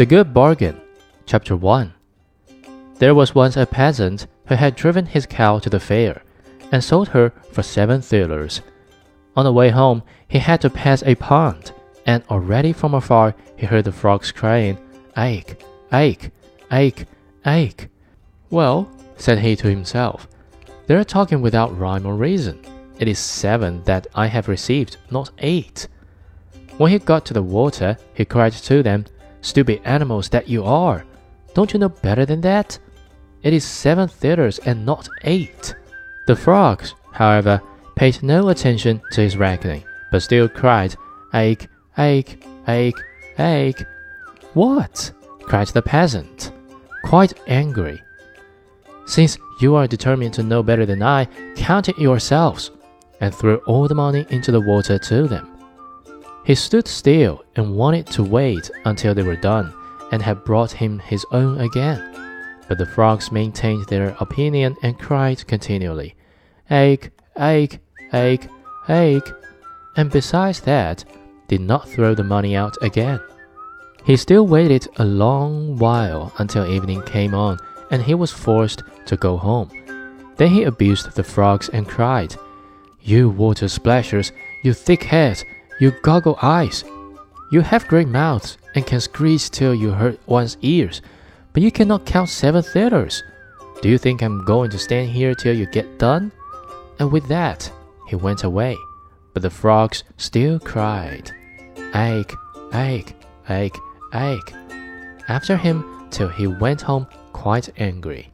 The Good Bargain, Chapter 1 There was once a peasant who had driven his cow to the fair and sold her for seven thalers. On the way home, he had to pass a pond, and already from afar he heard the frogs crying, Ache, ache, ache, ache. Well, said he to himself, they are talking without rhyme or reason. It is seven that I have received, not eight. When he got to the water, he cried to them, Stupid animals that you are! Don't you know better than that? It is seven thalers and not eight. The frogs, however, paid no attention to his reckoning, but still cried, Ache, ache, ache, ache. What? cried the peasant, quite angry. Since you are determined to know better than I, count it yourselves, and threw all the money into the water to them. He stood still and wanted to wait until they were done and had brought him his own again. But the frogs maintained their opinion and cried continually, Ache, ache, ache, ache, and besides that, did not throw the money out again. He still waited a long while until evening came on and he was forced to go home. Then he abused the frogs and cried, You water splashers, you thick heads, you goggle eyes. You have great mouths and can screech till you hurt one's ears, but you cannot count seven thalers. Do you think I'm going to stand here till you get done? And with that, he went away. But the frogs still cried, Ache, ache, ache, ache, after him till he went home quite angry.